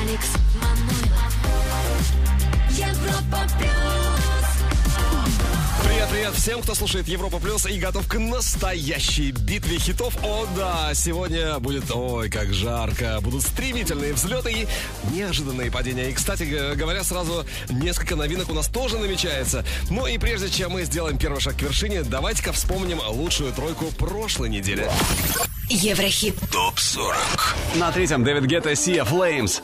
Алекс Манойлов. Европа плюс. Привет, привет всем, кто слушает Европа Плюс и готов к настоящей битве хитов. О, да, сегодня будет, ой, как жарко. Будут стремительные взлеты и неожиданные падения. И, кстати говоря, сразу несколько новинок у нас тоже намечается. Но и прежде чем мы сделаем первый шаг к вершине, давайте-ка вспомним лучшую тройку прошлой недели. Еврохит. ТОП 40. На третьем Дэвид Гетта Sea Flames.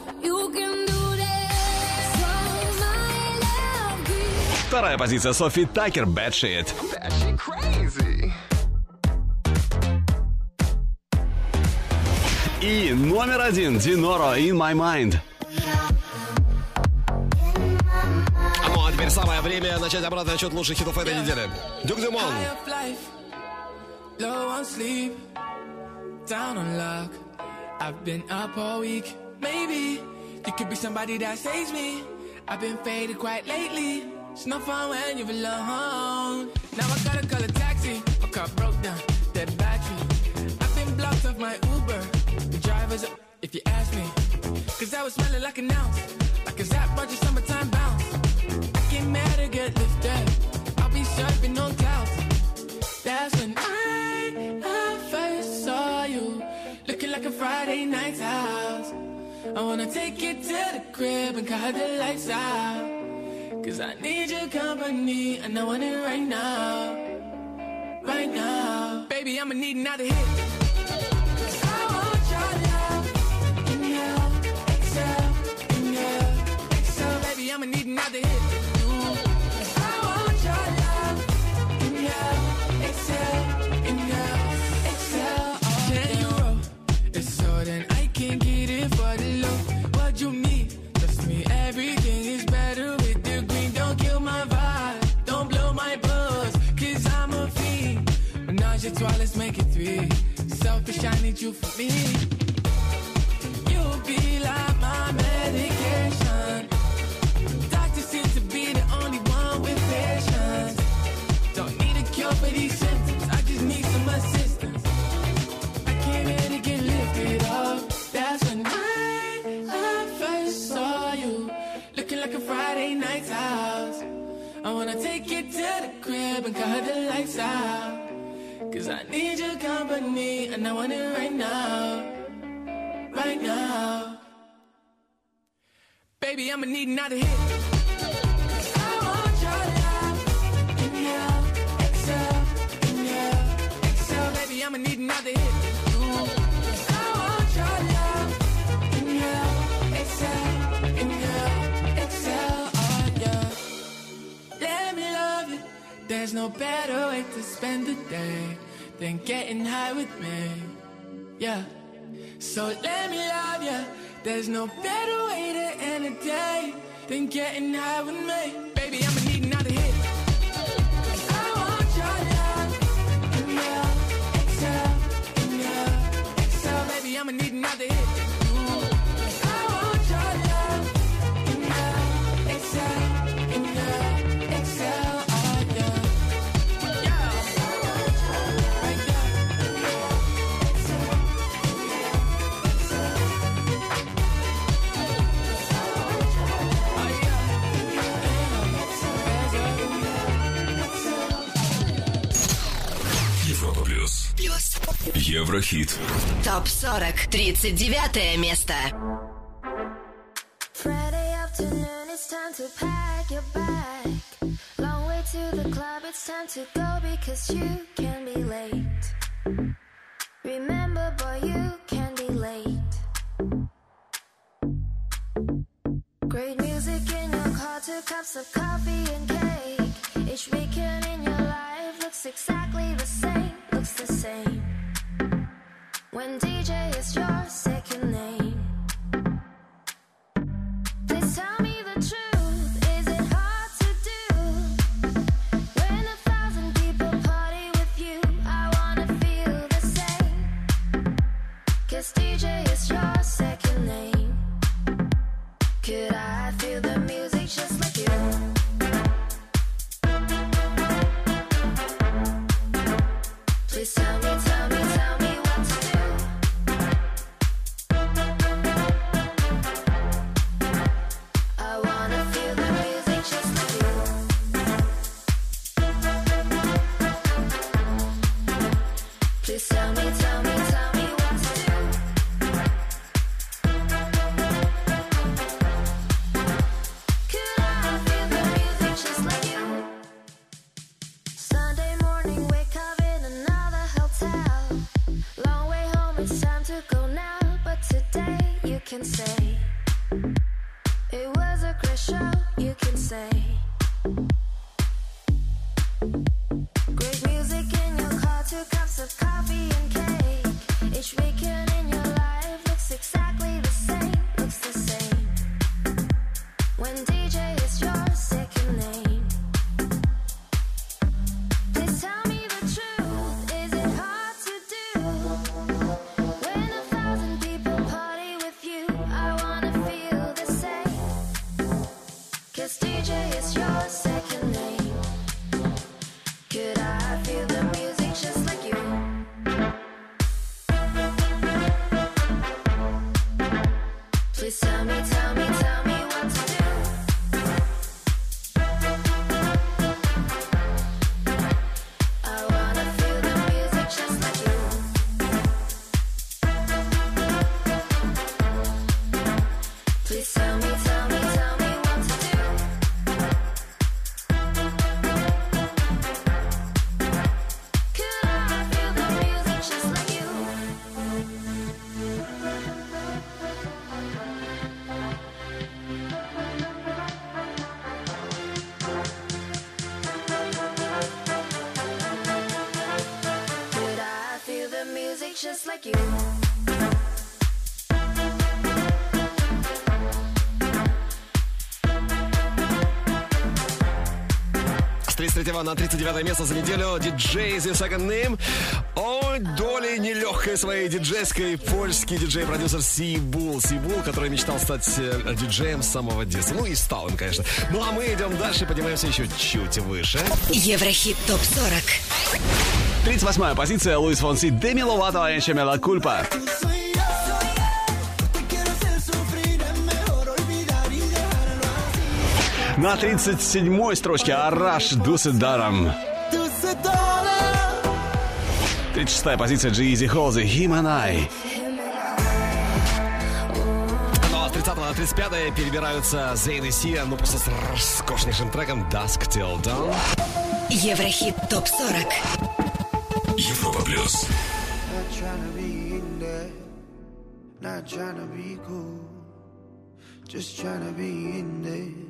Вторая позиция Софи Такер Bad Shit. И номер один Диноро In My Mind. Ну, а теперь самое время начать обратный отчет лучших хитов этой недели. Дюк Дюмон. Low on sleep, down on luck. I've been up all week. Maybe you could be somebody that saves me. I've been faded quite lately. It's no fun when you're alone. Now I gotta call a taxi. My car broke down, dead battery. I've been blocked off my Uber. The driver's up, if you ask me. Cause I was smelling like an ounce. Like a Zap bunch of summertime bounce. I get mad or get lifted. I'll be surfing on clouds. That's when I, I first saw you. Looking like a Friday night's house. I wanna take you to the crib and cut the lights out. Cause I need your company and I want it right now. Right now. Baby, I'ma need another hit. I want your love. Inhale, exhale, inhale, exhale. Baby, I'ma need another hit. Selfish, I need you for me. You'll be like my medication. Doctor seems to be the only one with patience. Don't need a cure for these symptoms. I just need some assistance. I came here to get lifted up. That's when I, I first saw you. Looking like a Friday night's house. I wanna take you to the crib and cut the lights out. Cause I need your company and I want it right now. Right now. Baby, I'ma need another hit. I'ma need another hit. There's no better way to spend the day than getting high with me. Yeah. So let me love you. There's no better way to end a day than getting high with me. Baby, I'ma need another hit. I'ma need another Еврохит. ТОП 40. 39 место. Friday afternoon, it's time to pack your bag. Long way to the club, it's time to go because you can be late. Remember, boy, you can be late. Great music in your car, two cups of coffee and cake. Each weekend in your life looks exactly the same, looks the same. When DJ is your second name. Feel 23 на 39 место за неделю диджей The Second Name. Ой, долей нелегкой своей диджейской польский диджей-продюсер Сибул. Сибул, который мечтал стать э, диджеем с самого детства. Ну и стал он, конечно. Ну а мы идем дальше, поднимаемся еще чуть выше. Еврохит ТОП-40 38 позиция Луис Фонси Демиловато Энчемела а Кульпа. Кульпа. На 37 строчке Араш Дуседаром. 36 позиция G-Eazy Холзи Химанай. Ну а с 30 на 35 перебираются Зейн и Сия, ну просто с роскошнейшим треком Dusk Till Dawn. Еврохит ТОП-40. Европа плюс. Not trying to be there, cool, just trying to be in this.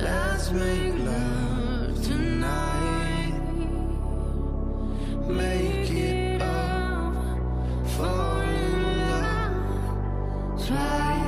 Let's make love tonight. Make it up, fall in love twice.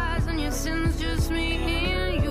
lessons, just me and you.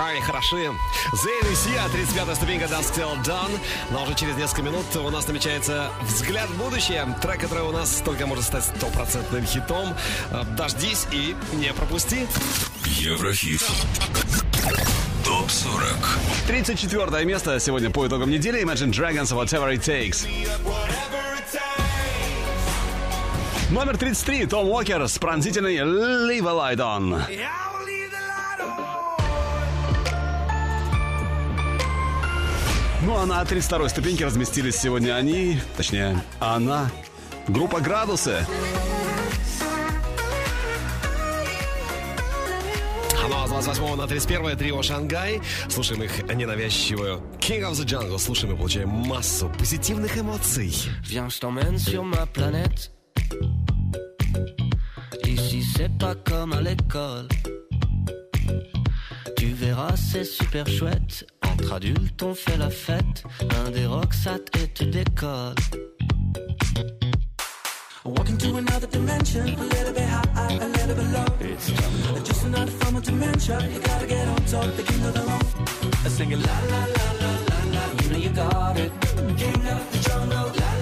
Ай, хороши. Зейн и Сия, 35-я ступенька Dusk Till Done. Но уже через несколько минут у нас намечается «Взгляд в будущее». Трек, который у нас только может стать стопроцентным хитом. Э, Дождись и не пропусти. Еврохит. Топ 40. 34 место сегодня по итогам недели. Imagine Dragons Whatever It Takes. Номер 33. Том Уокер с пронзительной Leave a Light On. Ну а на 32 ступеньке разместились сегодня они, точнее, она, группа «Градусы». Ну а с 28 на 31 трио «Шангай». Слушаем их ненавязчивую «King of the Jungle». Слушаем и получаем массу позитивных эмоций. Viens, je t'emmène sur ma planète. Ici, c'est pas comme à l'école. Tu verras, c'est super chouette. Entre adultes, on fait la fête. Un des rocks, ça et tu décolles. Walking to another dimension, a little bit high, a little bit low. It's just another form of dementia. You gotta get on top, the king of the road. I sing it la la la la la la. You know you got it. King of the jungle, la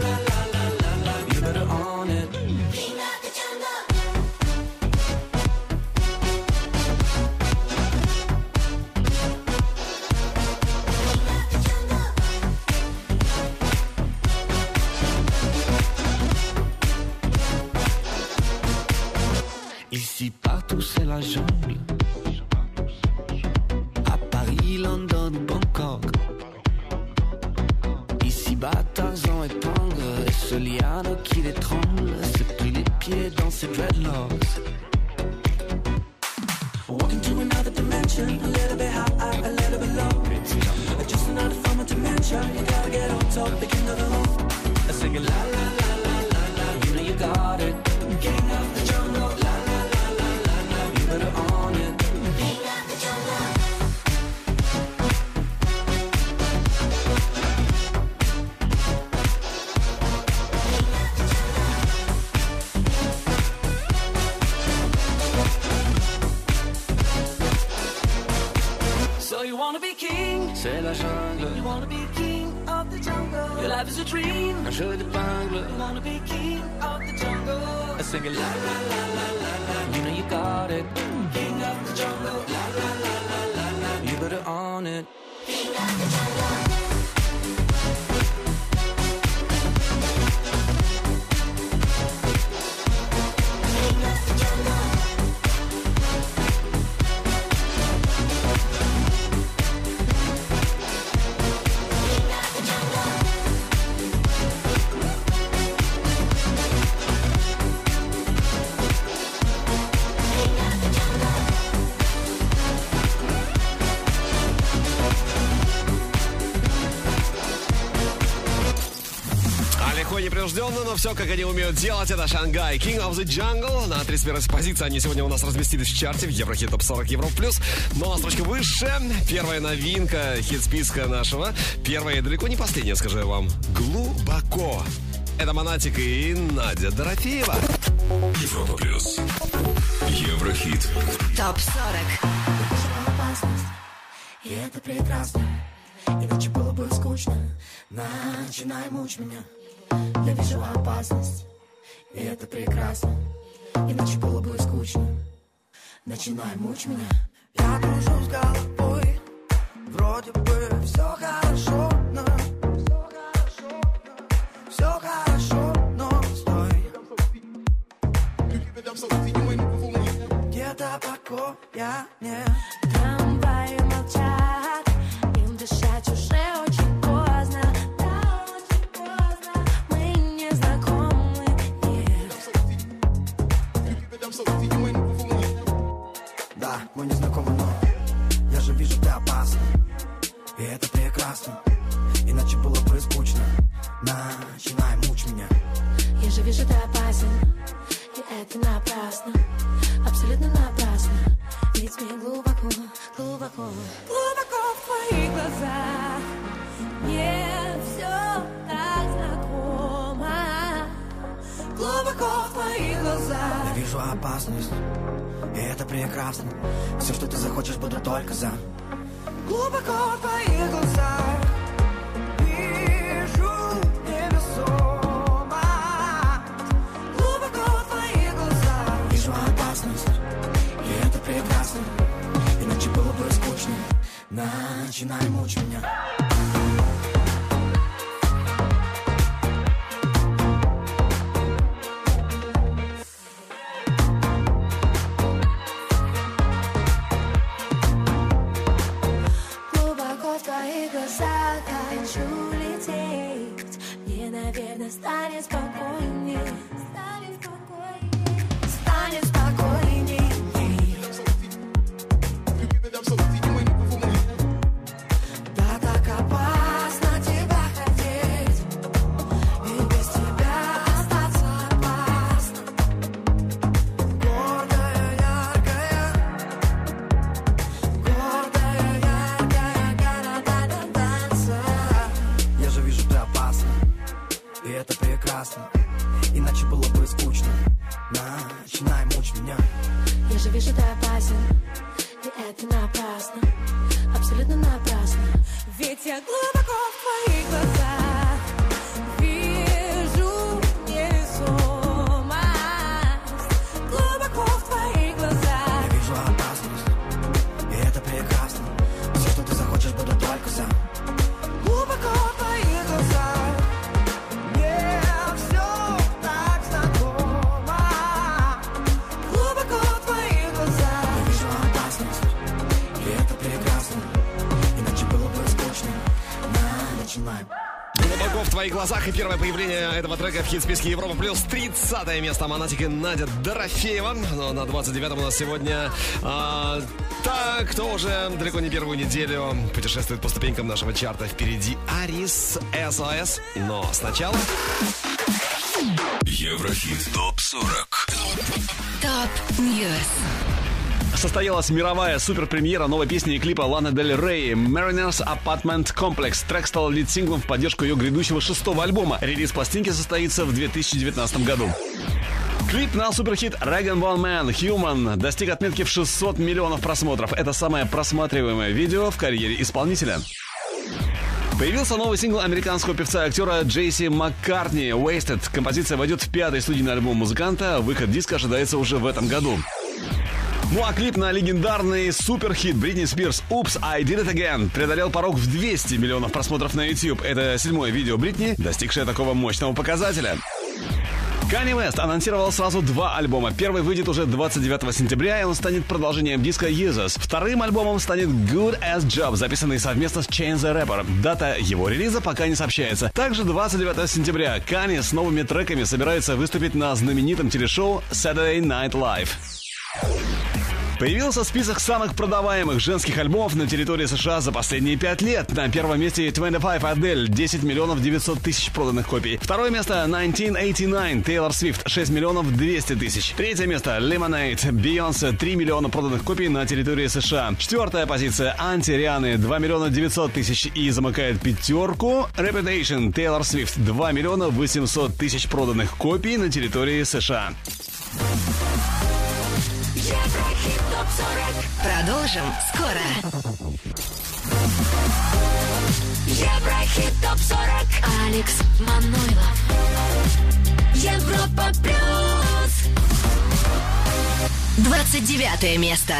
все, как они умеют делать, это Шангай. King of the Jungle. На 31 позиции они сегодня у нас разместились в чарте в Еврохит Топ 40 Евро Плюс. Но на строчку выше. Первая новинка хит-списка нашего. Первая и далеко не последняя, скажу я вам. Глубоко. Это Монатик и Надя Дорофеева. Европа плюс. Еврохит. ТОП 40. опасность, и это прекрасно. Иначе было бы скучно. Начинай мучь меня. Я вижу опасность, и это прекрасно. Иначе было бы скучно. Начинай мучь меня. Же ты опасен, и это напрасно, абсолютно напрасно. Ведь мне глубоко, глубоко, глубоко в твоих глазах. Мне все так знакомо. Глубоко в твоих глазах. Я вижу опасность, и это прекрасно. Все, что ты захочешь, буду только за. Глубоко в твоих глазах. Начинай мучить меня. Глубоко в глазах и первое появление этого трека в хит-списке Европа Плюс 30 место Монатик и Надя Дорофеева. Но на 29-м у нас сегодня а, та, кто уже далеко не первую неделю путешествует по ступенькам нашего чарта. Впереди Арис SOS. Но сначала... Еврохит ТОП-40 Top News. Состоялась мировая суперпремьера новой песни и клипа Ланы Дель Рей «Mariners Apartment Complex». Трек стал лид-синглом в поддержку ее грядущего шестого альбома. Релиз пластинки состоится в 2019 году. Клип на суперхит Dragon Ball Man Human достиг отметки в 600 миллионов просмотров. Это самое просматриваемое видео в карьере исполнителя. Появился новый сингл американского певца и актера Джейси Маккартни «Wasted». Композиция войдет в пятый студийный альбом музыканта. Выход диска ожидается уже в этом году. Ну а клип на легендарный суперхит Бритни Спирс «Oops, I Did It Again» преодолел порог в 200 миллионов просмотров на YouTube. Это седьмое видео Бритни, достигшее такого мощного показателя. Kanye West анонсировал сразу два альбома. Первый выйдет уже 29 сентября, и он станет продолжением диска Yeezus. Вторым альбомом станет Good As Job, записанный совместно с Chance the Rapper. Дата его релиза пока не сообщается. Также 29 сентября Kanye с новыми треками собирается выступить на знаменитом телешоу Saturday Night Live. Появился список самых продаваемых женских альбомов на территории США за последние пять лет. На первом месте 25 Адель, 10 миллионов 900 тысяч проданных копий. Второе место 1989 Тейлор Свифт, 6 миллионов 200 тысяч. Третье место Lemonade Бейонсе, 3 миллиона проданных копий на территории США. Четвертая позиция Анти Рианы, 2 миллиона 900 тысяч и замыкает пятерку Reputation Тейлор Свифт, 2 миллиона 800 тысяч проданных копий на территории США. Еврохит ТОП-40. Продолжим скоро. Еврохит ТОП-40. Алекс Манойлов. Европа Плюс. 29 место.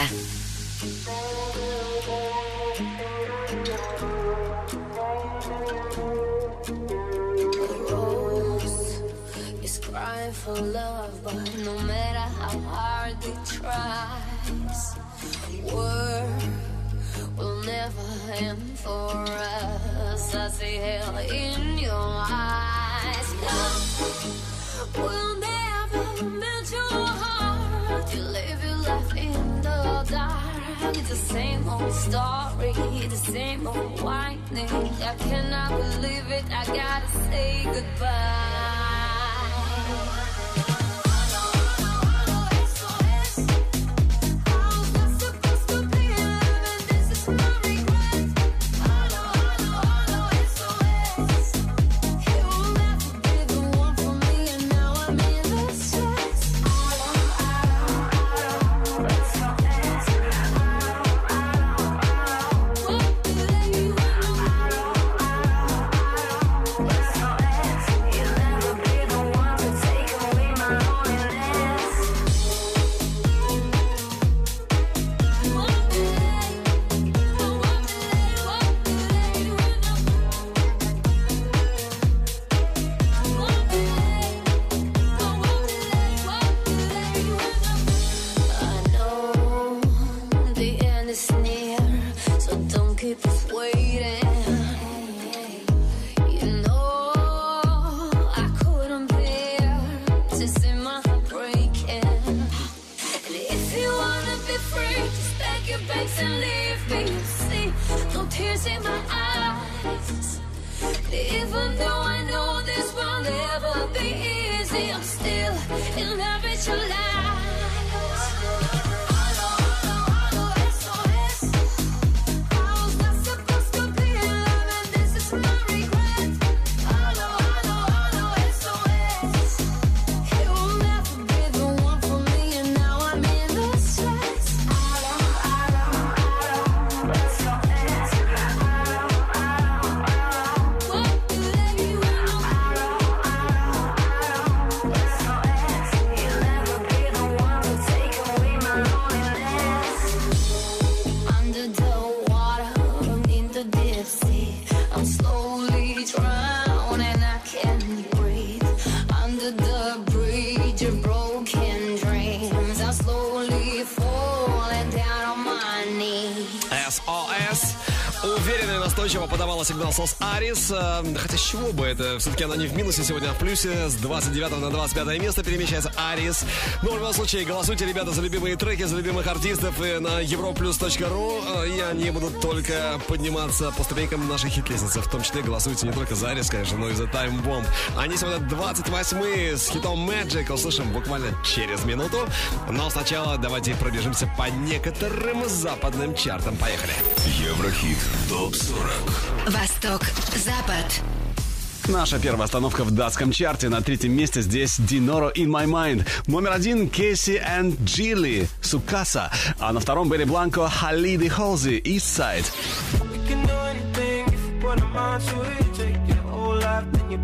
for love, but no matter how hard it tries, war will never end for us. I see hell in your eyes. Love will never melt your heart. You live your life in the dark. It's the same old story, the same old whining. I cannot believe it. I gotta say goodbye. 100% Арис. Э, Хотя с чего бы это? Все-таки она не в минусе сегодня, а в плюсе. С 29 на 25 место перемещается Арис. Ну, в любом случае, голосуйте, ребята, за любимые треки, за любимых артистов и на europlus.ru. Э, И они будут только подниматься по ступенькам нашей хит-лестницы. В том числе голосуйте не только за Арис, конечно, но и за Time Bomb. Они сегодня 28 с хитом Magic. Услышим буквально через минуту. Но сначала давайте пробежимся по некоторым западным чартам. Поехали. Еврохит ТОП-40 Восток, Запад. Наша первая остановка в датском чарте. На третьем месте здесь Dinoro In My Mind. Номер один Кейси and Джилли Сукаса. А на втором Берри Бланко Халиди Холзи East Side.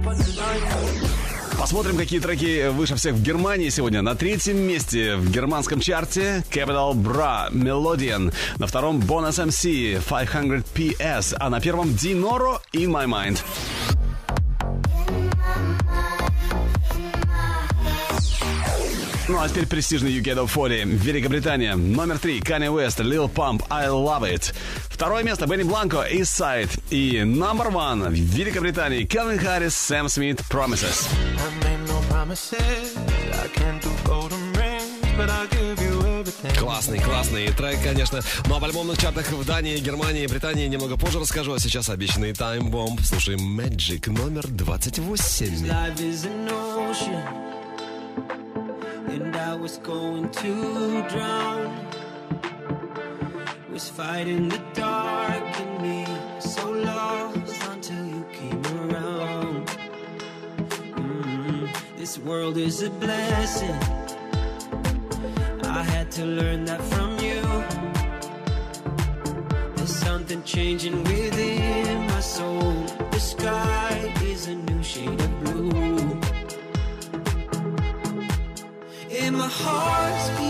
We Посмотрим, какие треки выше всех в Германии сегодня. На третьем месте в германском чарте Capital Bra Melodian. На втором Bonus MC 500 PS. А на первом Dinoro In My Mind. Ну а теперь престижный UK Top 40. Великобритания. Номер три Kanye West, Lil Pump, I Love It. Второе место Бенни Бланко, East Side. И number one в Великобритании Келвин Харрис, Сэм Смит, Promises. I made no promises. I can't do golden rings, but I'll give you everything. Классный, классный трек, конечно. Ну а в альбомных чартах в Дании, Германии, Британии немного позже расскажу. А сейчас обещанный Bomb. Слушаем Magic номер 28. And I was going to drown. Was fighting the dark in me, so lost until you came around. Mm, This world is a blessing. I had to learn that from you. There's something changing within my soul. The sky is a new shade of heart's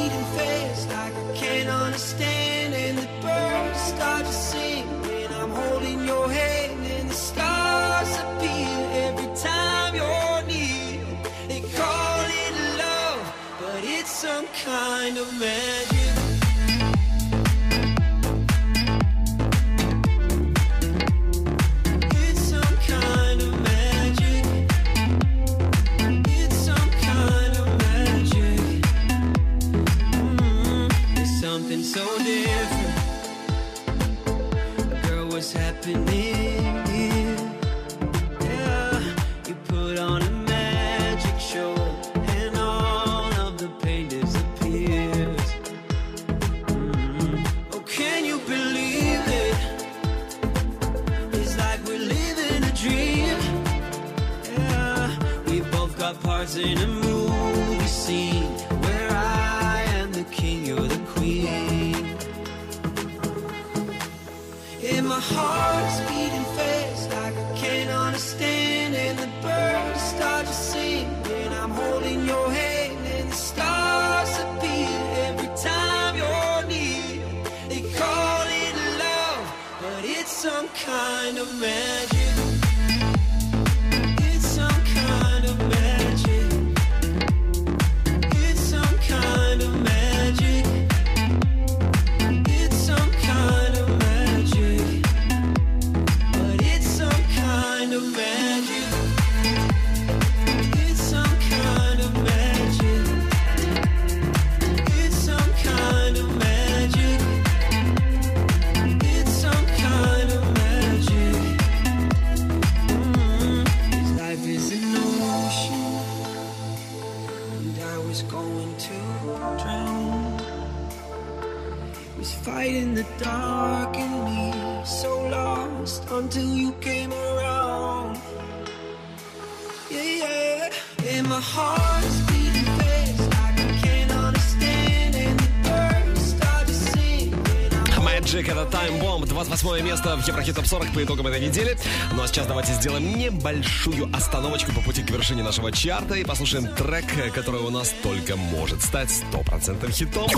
выпуск по итогам этой недели. Ну а сейчас давайте сделаем небольшую остановочку по пути к вершине нашего чарта и послушаем трек, который у нас только может стать стопроцентным хитом.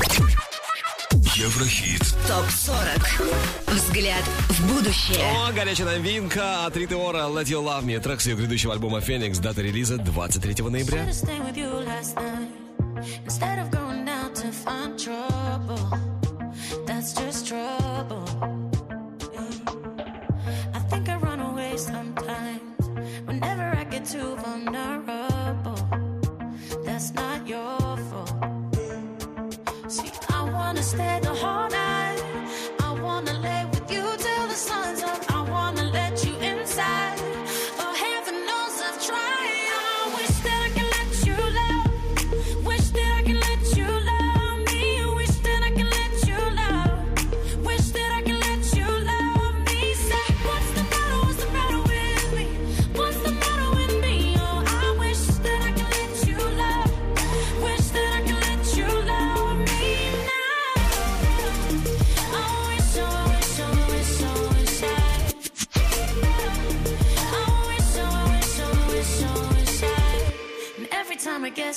Еврохит. Топ-40. Взгляд в будущее. О, горячая новинка от Риты Ора «Let You Love Me». Трек с ее грядущего альбома «Феникс». Дата релиза 23 ноября. Instead of heart.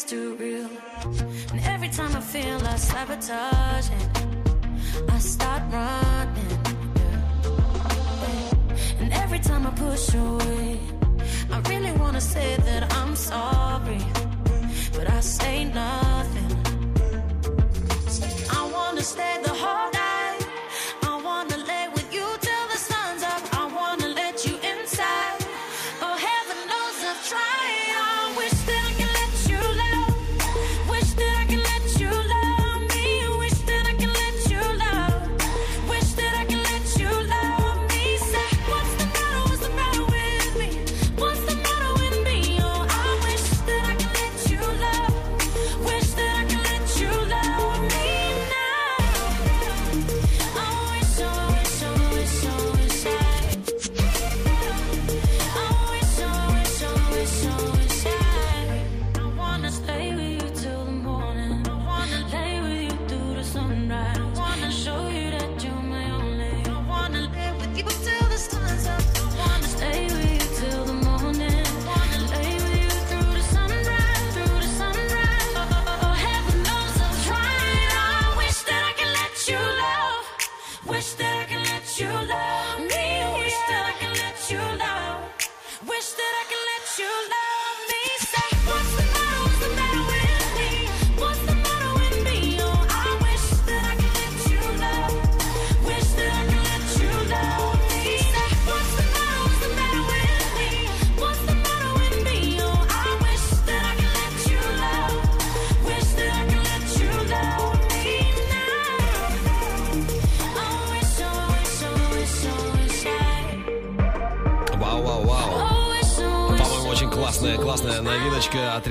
too real. And every time I feel like sabotaging, I start running. And every time I push away, I really wanna say that I'm sorry, but I say nothing.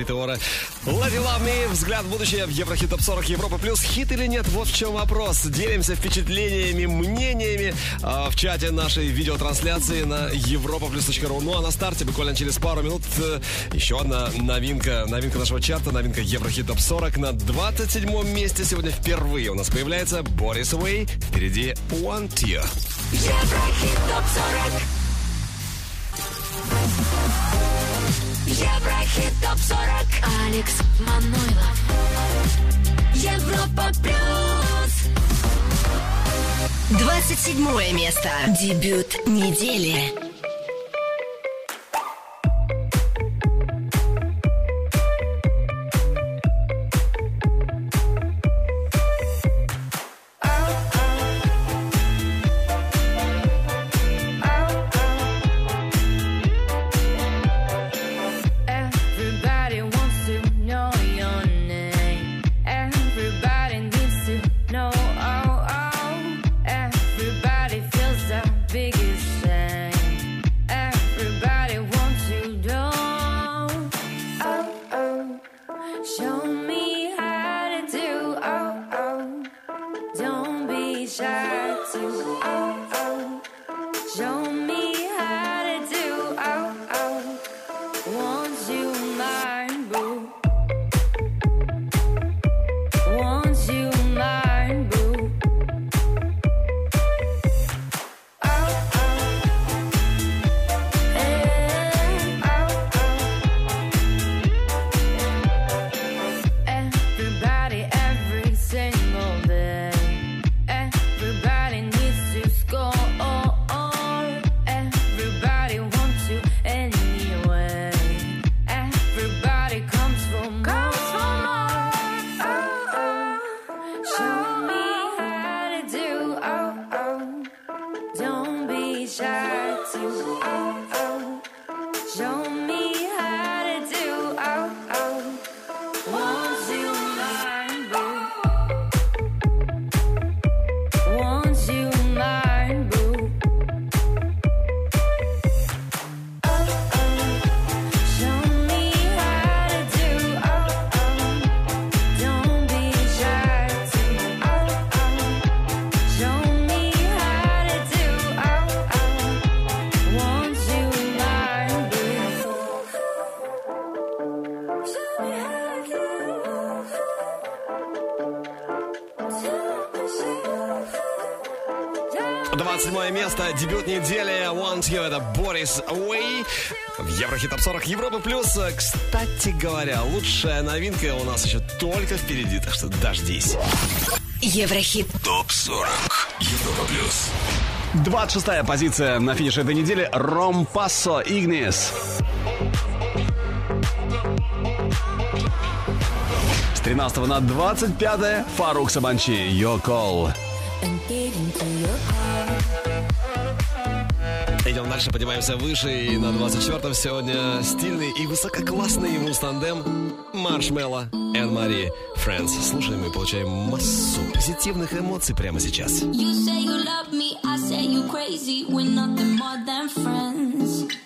Метеора. Лови лавми, взгляд в будущее в Еврохит Топ 40 Европа Плюс. Хит или нет, вот в чем вопрос. Делимся впечатлениями, мнениями э, в чате нашей видеотрансляции на европа ру. Ну а на старте буквально через пару минут э, еще одна новинка. Новинка нашего чарта, новинка Еврохит Топ 40 на 27 месте. Сегодня впервые у нас появляется Борис Уэй. Впереди One Tear. Еврохит Топ 40 Еврохит ТОП-40 Алекс Манойлов Европа Плюс 27 место. Дебют недели. Nice Way в Еврохит Топ 40 Европы Плюс. Кстати говоря, лучшая новинка у нас еще только впереди, так что дождись. Еврохит Топ 40 Европа Плюс. 26-я позиция на финише этой недели. Ром Пассо Игнис. С 13 на 25 Фарук Сабанчи. Your call. I'm идем дальше, поднимаемся выше. И на 24-м сегодня стильный и высококлассный ему тандем Маршмелла Эн Мари Фрэнс. Слушаем и получаем массу позитивных эмоций прямо сейчас. You say you love me, I say you crazy. We're nothing more than friends.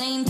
same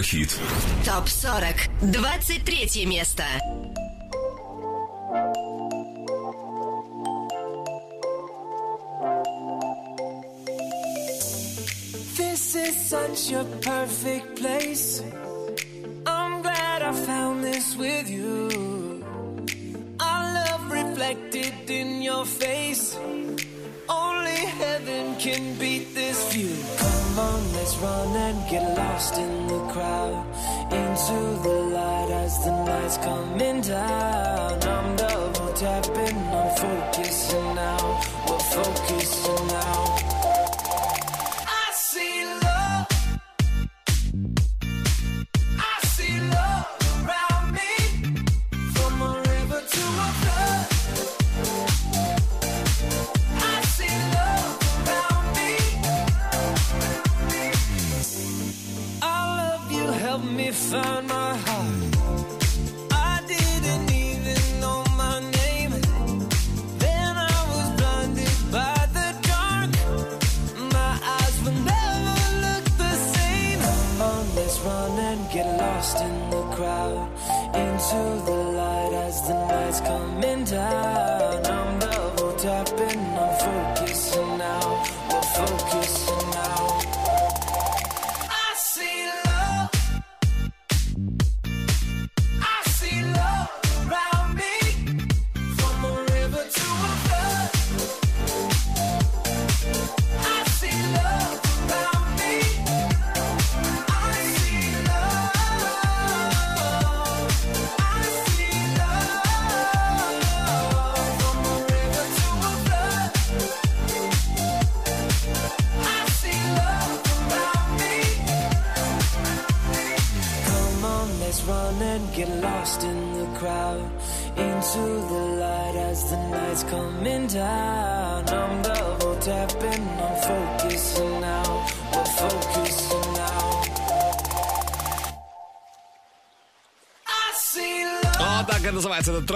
Еврохит. ТОП-40. 23 место. This is such a perfect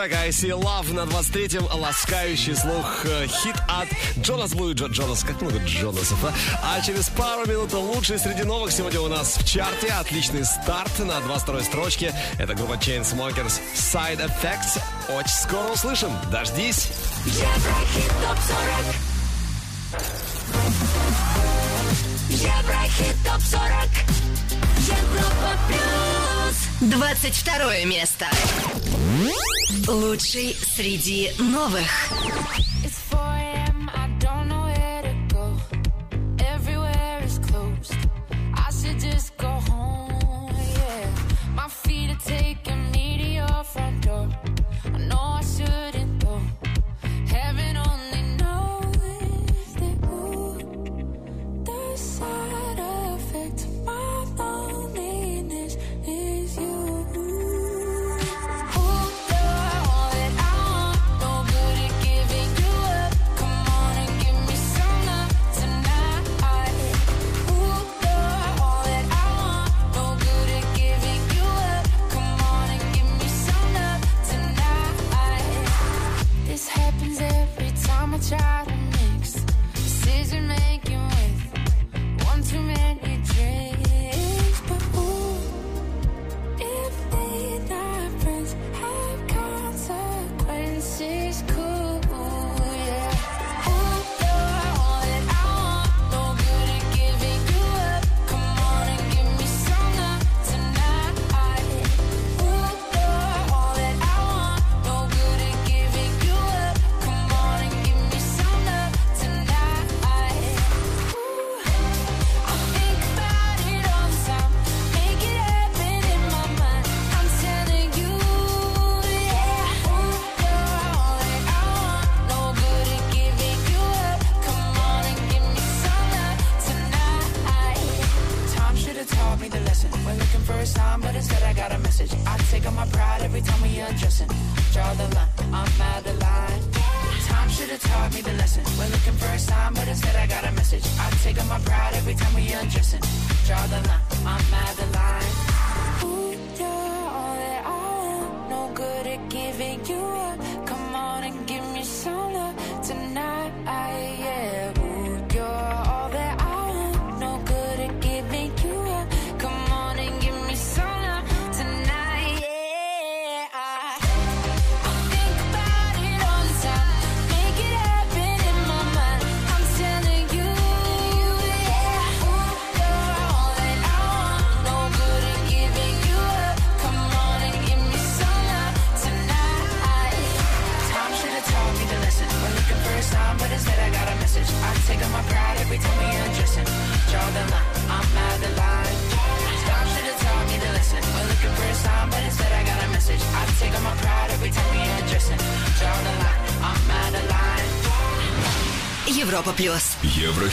трек IC Love на 23-м. Ласкающий слух э, хит от Джонас Блу и Джонас. Как много Джонасов, а? А через пару минут лучший среди новых сегодня у нас в чарте. Отличный старт на 22-й строчке. Это группа Chainsmokers Side Effects. Очень скоро услышим. Дождись. Еврохит топ 40. Еврохит топ 40. Европа плюс. 22 место. Лучший среди новых.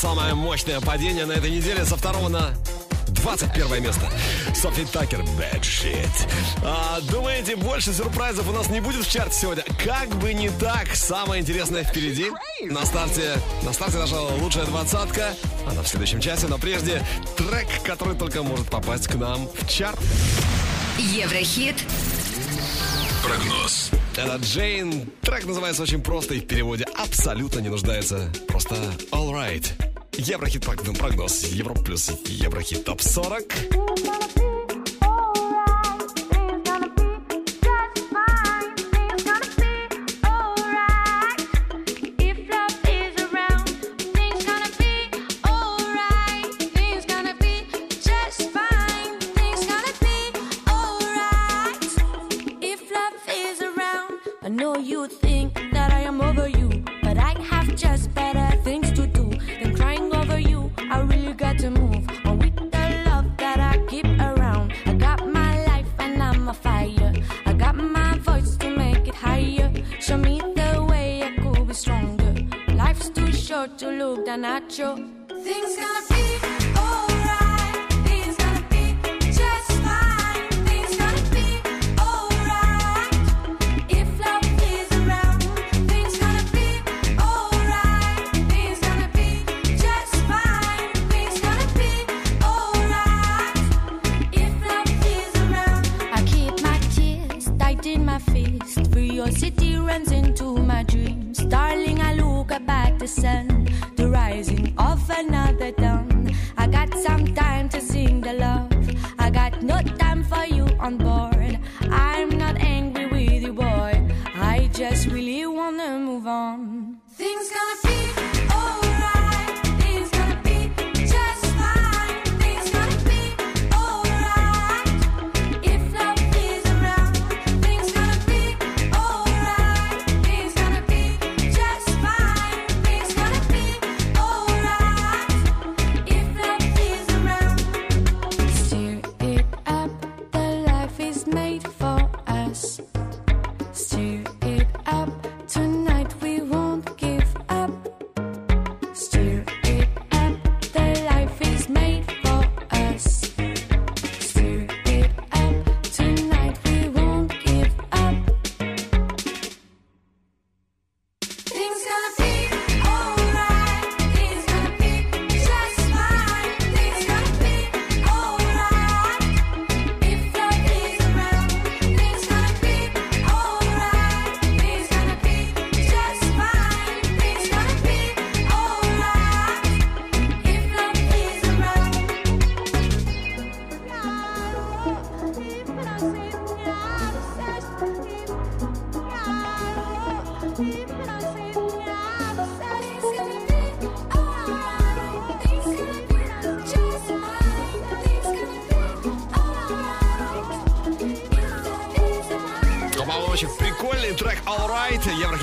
самое мощное падение на этой неделе со второго на 21 место. Софи Такер, bad shit. А, думаете, больше сюрпризов у нас не будет в чарте сегодня? Как бы не так, самое интересное впереди. На старте, на старте наша лучшая двадцатка. Она в следующем часе, но прежде трек, который только может попасть к нам в чарт. Еврохит. Прогноз. Это Джейн. Трек называется очень просто и в переводе абсолютно не нуждается. Просто alright. Еврохит прогноз. Европа плюс Еврохит топ 40.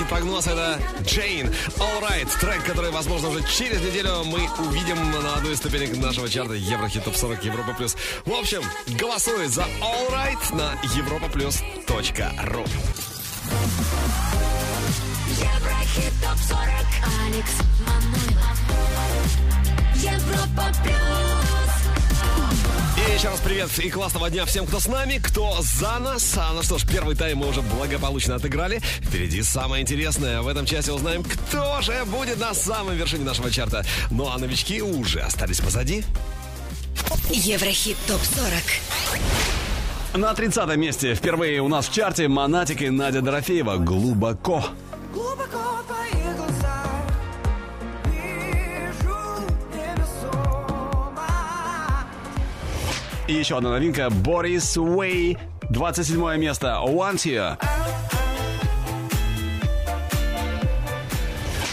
Прогноз это Джейн. All Right. Трек, который, возможно, уже через неделю мы увидим на одной из ступенек нашего чарта Еврохит Топ 40 Европа Плюс. В общем, голосуй за All Right на европаплюс.ру. еще раз привет и классного дня всем, кто с нами, кто за нас. А ну что ж, первый тайм мы уже благополучно отыграли. Впереди самое интересное. В этом часе узнаем, кто же будет на самой вершине нашего чарта. Ну а новички уже остались позади. Еврохит ТОП-40. На 30 месте впервые у нас в чарте Монатик и Надя Дорофеева «Глубоко». Глубоко И еще одна новинка Борис Уэй. 27 место «Want You».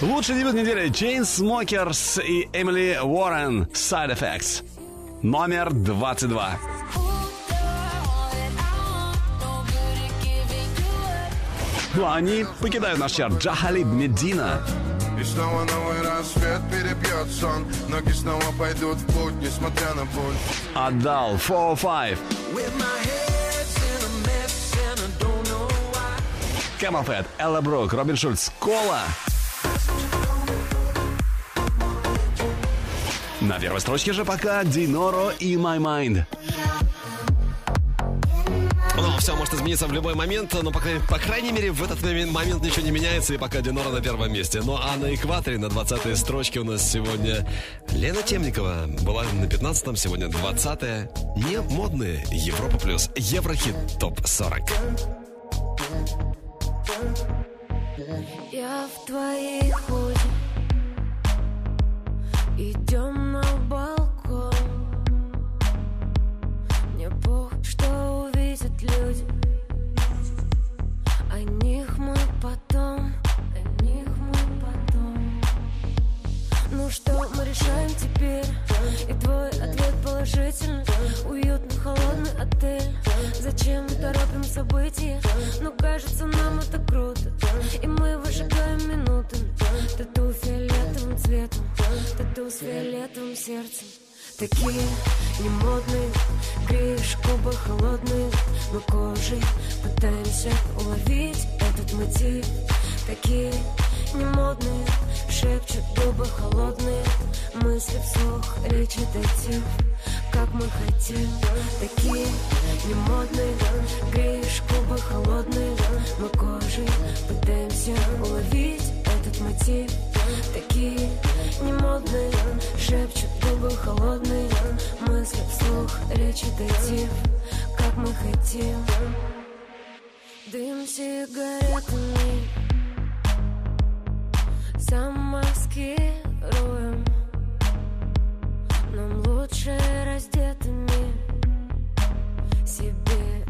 Лучший дебют недели Chainsmokers и Эмили Уоррен «Side Effects». Номер 22. Ну а они покидают наш чарт Джахалиб Медина. И снова новый рассвет перебьет сон Ноги снова пойдут в путь, несмотря на боль Отдал 405. With my head's in a mess and I don't know why Camel Fat, Элла Брук, Робин Шульц, Кола. На первой строчке же пока Диноро и My Mind. Ну, все может измениться в любой момент, но, по, по крайней мере, в этот момент, ничего не меняется, и пока Динора на первом месте. Ну, а на экваторе, на 20-й строчке у нас сегодня Лена Темникова. Была на 15-м, сегодня 20-я. Не модные. Европа плюс. Еврохит ТОП-40. Я в твоей ходе Идем на балкон Ну что мы решаем теперь. И твой ответ положительный. Уютный холодный отель. Зачем торопим события? Но кажется нам это круто. И мы выжигаем минутами Тату фиолетовым цветом. Тату с фиолетовым сердцем. Такие немодные. Греешь губы холодные. Мы кожей пытаемся уловить этот мотив. Такие немодные Шепчут губы холодные. Мысли вслух, речь детектив Как мы хотим. Такие немодные Греешь губы холодные. Мы кожей пытаемся уловить этот мотив. Такие немодные Шепчут губы холодные. Мысли вслух, речь детектив Как мы хотим. Дым сигаретами Замаскируем. Нам лучше раздетыми Себе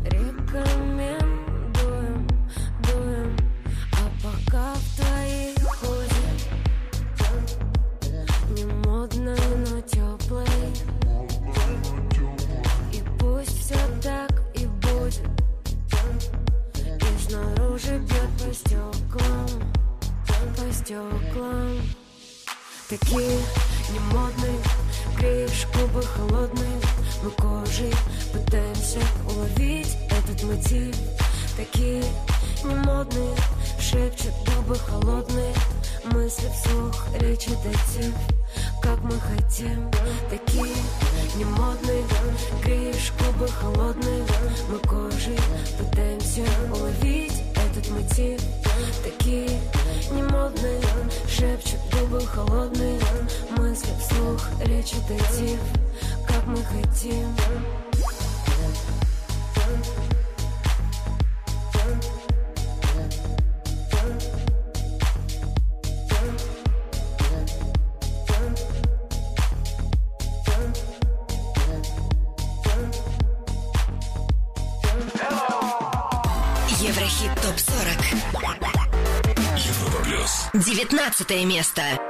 19 место.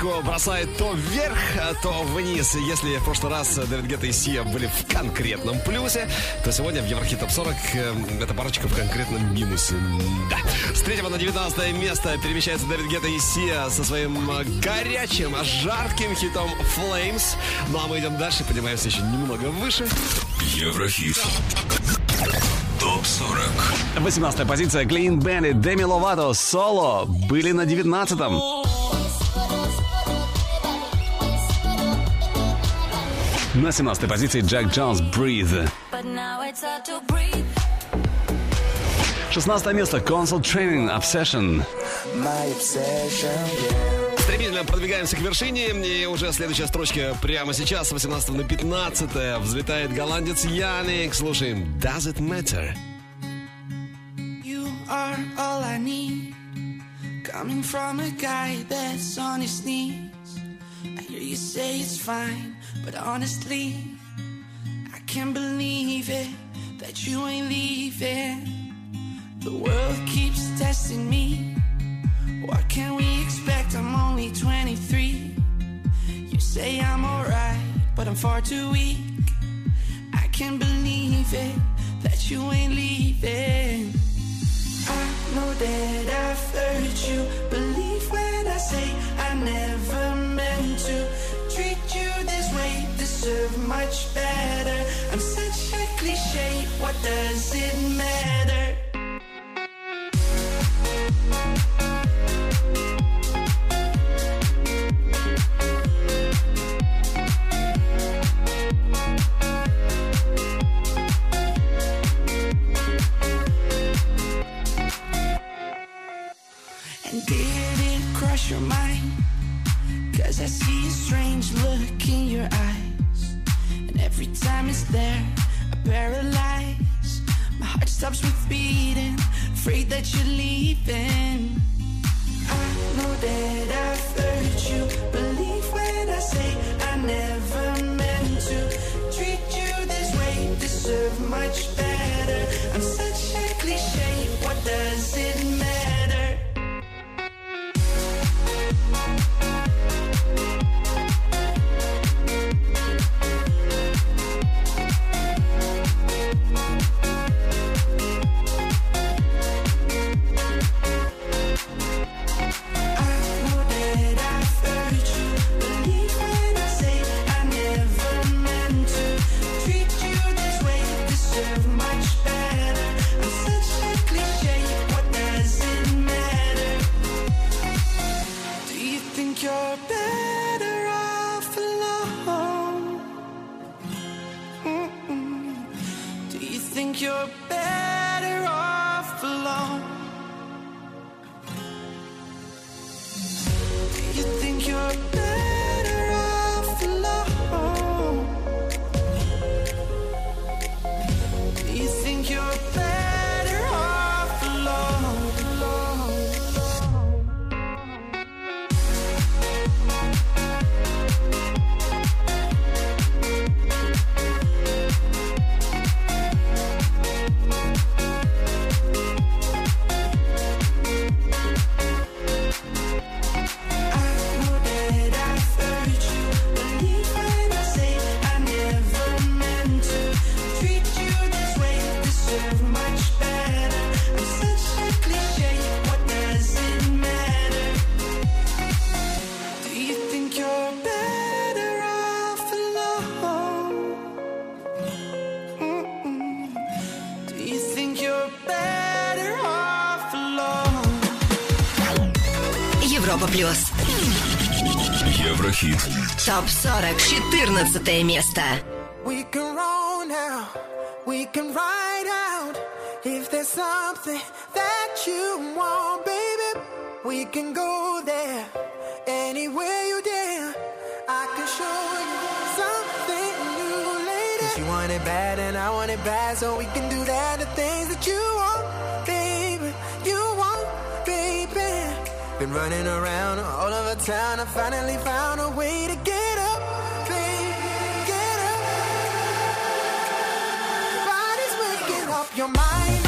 Парочку бросает то вверх, а то вниз. Если в прошлый раз Дэвид Гетта и Сия были в конкретном плюсе, то сегодня в Еврохит Топ 40 э, эта парочка в конкретном минусе. Да. С 3 на 19 место перемещается Дэвид Гетта и Сия со своим э, горячим, жарким хитом Flames. Ну а мы идем дальше, поднимаемся еще немного выше. Еврохит. Топ 40. 18 позиция Clean Bandit, Деми Ловато, Соло были на 19-м. На 17 позиции Джек Джонс, Breathe. But now it's hard to breathe. 16 место Console Training, Obsession. Стремительно продвигаемся к вершине, и уже следующая строчка прямо сейчас, с 18 на 15 взлетает голландец Яник. Слушаем Does It Matter? You are all I need. Coming from a guy that's on his knees. I hear you say it's fine, but honestly, I can't believe it that you ain't leaving. The world keeps testing me. What can we expect? I'm only 23. You say I'm alright, but I'm far too weak. I can't believe it that you ain't leaving. I know that I've hurt you. Believe when I say I never meant to treat you this way. Deserve much better. I'm such a cliche. What does it matter? And did it cross your mind? Cause I see a strange look in your eyes. And every time it's there, I paralyze. My heart stops with beating, afraid that you're leaving. I know that I've hurt you. Believe when I say I never meant to treat you this way. Deserve much better. I'm such a cliche. ТОП-40, 14 место. We can roll now, we can ride out. If there's something that you want, baby, we can go there. Anywhere you dare, I can show you something new, lady. Cause you want it bad and I want it bad, so we can do that, the things that you want. Been running around all over town, I finally found a way to get up, baby, get up. Body's waking up your mind,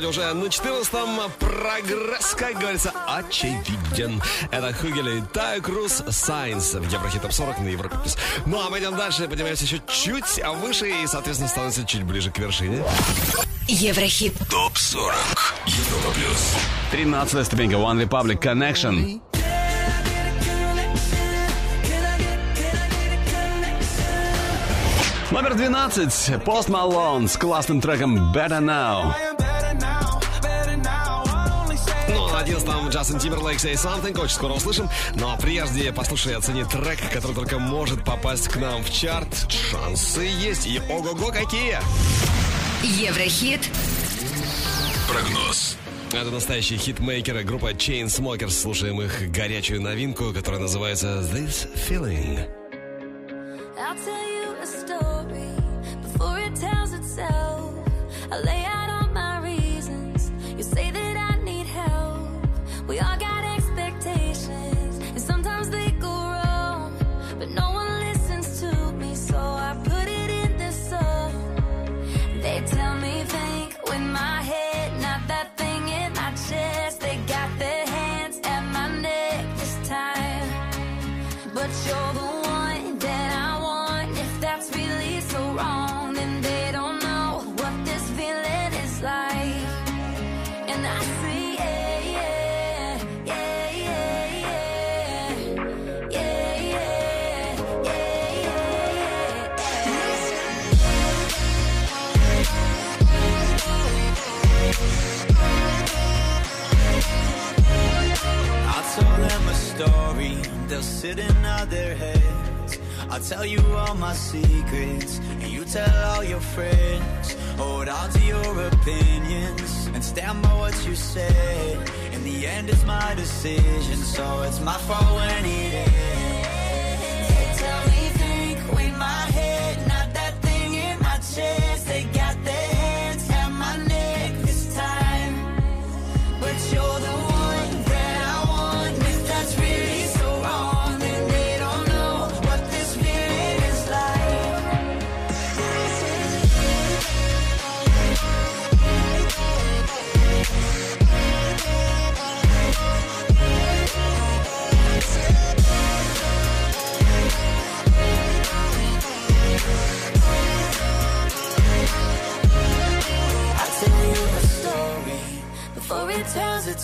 сегодня уже на 14-м прогресс, как говорится, очевиден. Это Хугели и Таю Круз Сайнс в Еврохит Топ 40 на Европе Плюс. Ну а мы идем дальше, поднимаемся еще чуть выше и, соответственно, становимся чуть ближе к вершине. Еврохит. Топ 40. Европа плюс. 13 ступенька One Republic Connection. Номер 12. Пост Малон с классным треком Better Now. Джастин Тимберлейк Say Something. Очень скоро услышим. Но прежде послушай и оцени трек, который только может попасть к нам в чарт. Шансы есть. И ого-го какие! Еврохит. Прогноз. Это настоящие хитмейкеры группа Chainsmokers. Слушаем их горячую новинку, которая называется This Feeling. Story, they'll sit and nod their heads. I'll tell you all my secrets, and you tell all your friends. Hold on to your opinions, and stand by what you said. In the end, it's my decision, so it's my fault when it ends. They tell me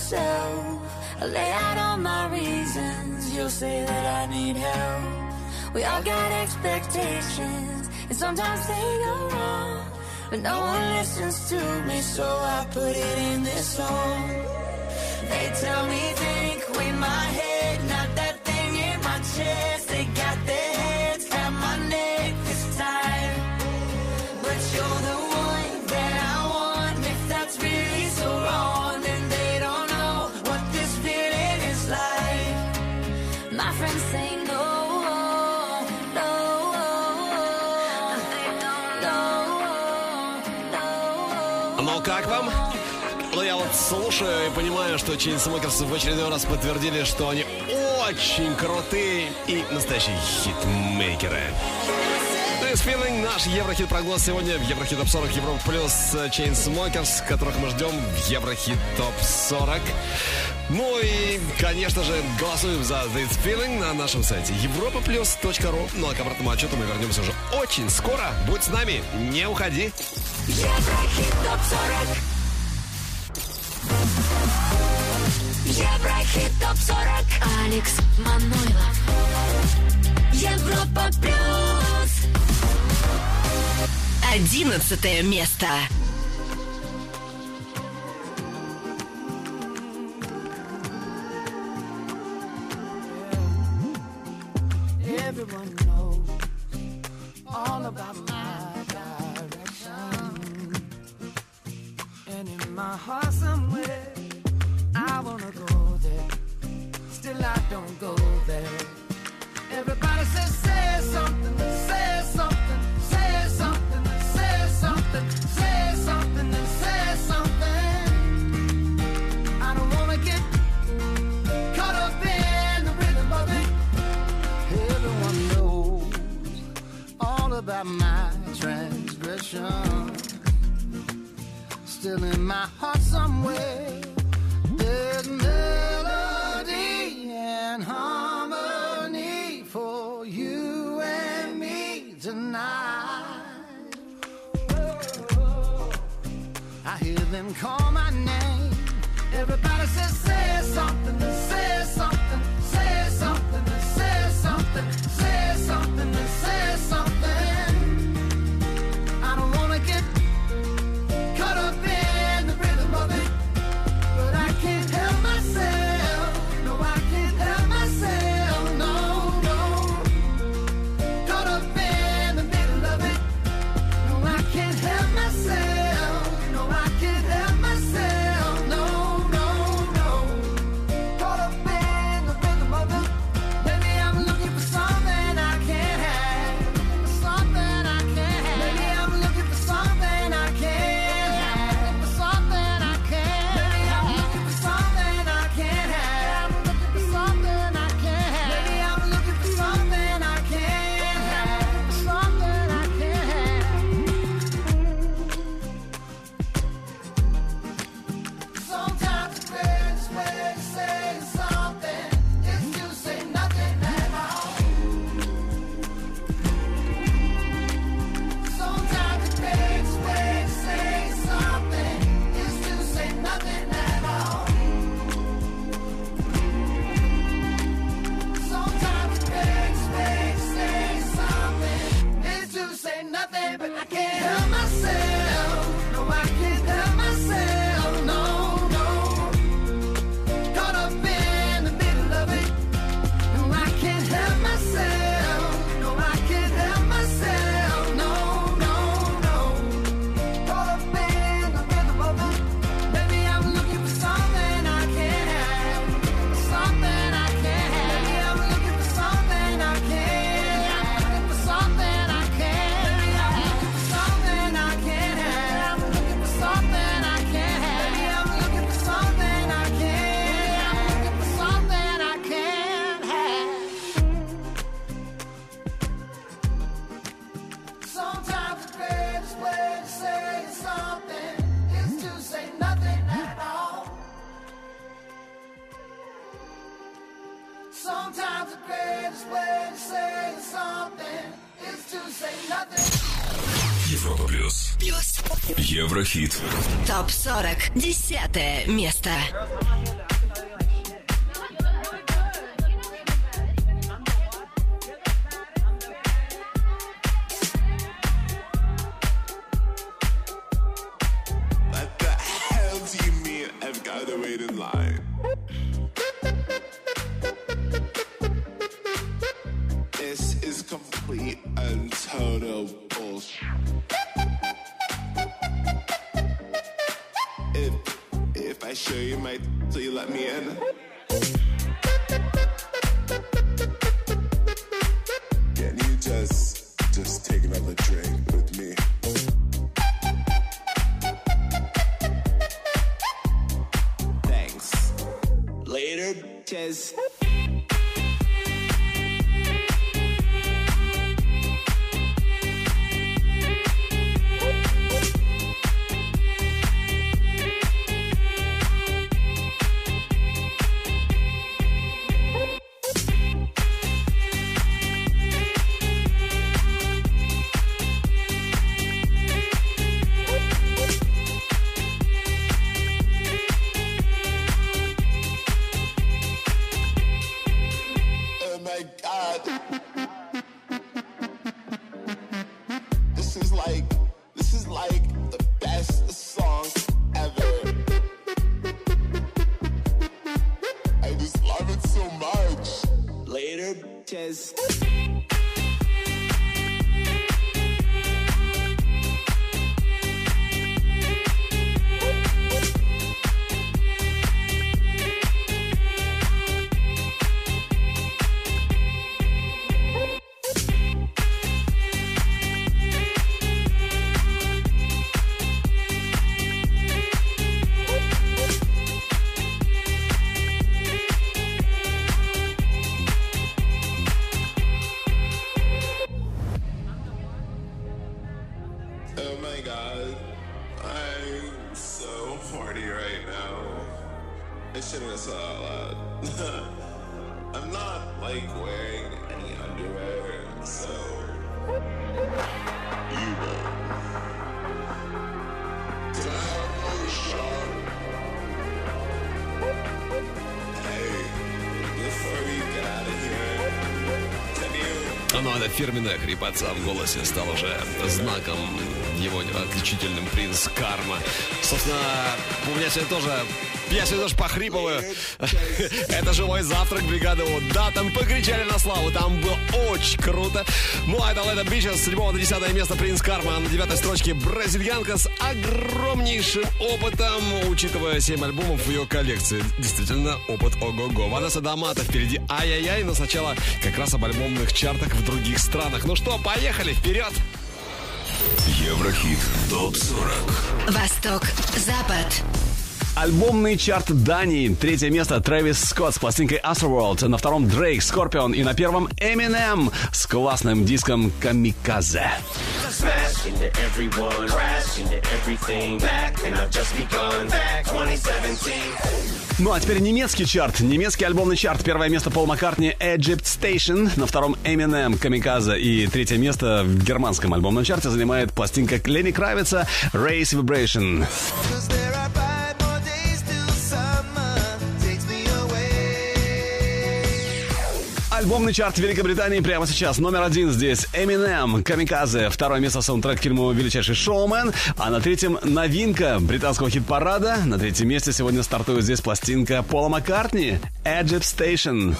myself. I lay out all my reasons. You'll say that I need help. We all got expectations, and sometimes they go wrong. But no one listens to me, so I put it in this song. They tell me think with my head. Что что Chainsmokers в очередной раз подтвердили, что они очень крутые и настоящие хитмейкеры. This Feeling, наш Еврохит прогноз сегодня в Еврохит Топ 40 Европа Плюс э, Chainsmokers, которых мы ждем в Еврохит Топ 40. Ну и, конечно же, голосуем за This Feeling на нашем сайте europaplus.ru. Ну а к обратному отчету мы вернемся уже очень скоро. Будь с нами, не уходи. Еврохит Топ 40 Еврохит ТОП-40 Алекс Манойлов. Европа Плюс. Одиннадцатое место. My direction. till I don't go there. Everybody says, say something, say something, say something, say something, say something, and say something. I don't wanna get caught up in the rhythm of it. Everyone knows all about my transgression. Still in my heart somewhere and call Десятое место. Фирменная хрипотца в голосе стал уже знаком его отличительным принц Карма. Собственно, у меня сегодня тоже... Я сегодня даже похрипываю. Это живой завтрак бригады У. Да, там покричали на славу. Там было очень круто. Ну, а это Леда Бичес с 7 до 10 место принц Карма. На девятой строчке бразильянка с огромнейшим опытом, учитывая 7 альбомов в ее коллекции. Действительно, опыт ого-го. Ванесса Дамата впереди ай-яй-яй, но сначала как раз об альбомных чартах в других странах. Ну что, поехали, вперед! Еврохит. Топ-40. Восток. Запад. Альбомный чарт Дании. Третье место Трэвис Скотт с пластинкой Astroworld. На втором Дрейк, Скорпион. И на первом Eminem с классным диском Камиказе. Smash into everyone, crash into everything. Back and I've just begun. Back 2017. Ну а теперь немецкий чарт. Немецкий альбомный чарт. Первое место Пол Маккартни Egypt Station. На втором Eminem Камиказе. И третье место в германском альбомном чарте занимает пластинка Ленни Кравица Race Vibration. Альбомный чарт Великобритании прямо сейчас. Номер один здесь Eminem, Камиказе. Второе место саундтрек к фильму «Величайший шоумен». А на третьем новинка британского хит-парада. На третьем месте сегодня стартует здесь пластинка Пола Маккартни Egypt Station.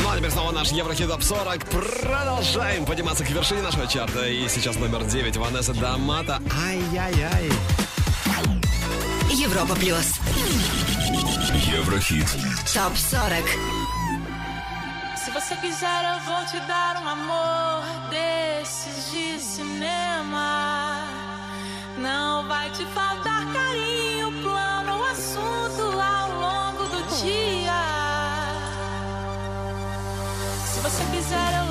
Ну а теперь снова наш Еврохит Топ 40. Продолжаем подниматься к вершине нашего чарта. И сейчас номер 9 Ванесса Дамата. Ай-яй-яй. Европа плюс. Еврохит. Топ 40. Se você quiser, eu vou te dar um amor desses de cinema. Não vai te faltar carinho, plano, o assunto ao longo do dia. Se você quiser, eu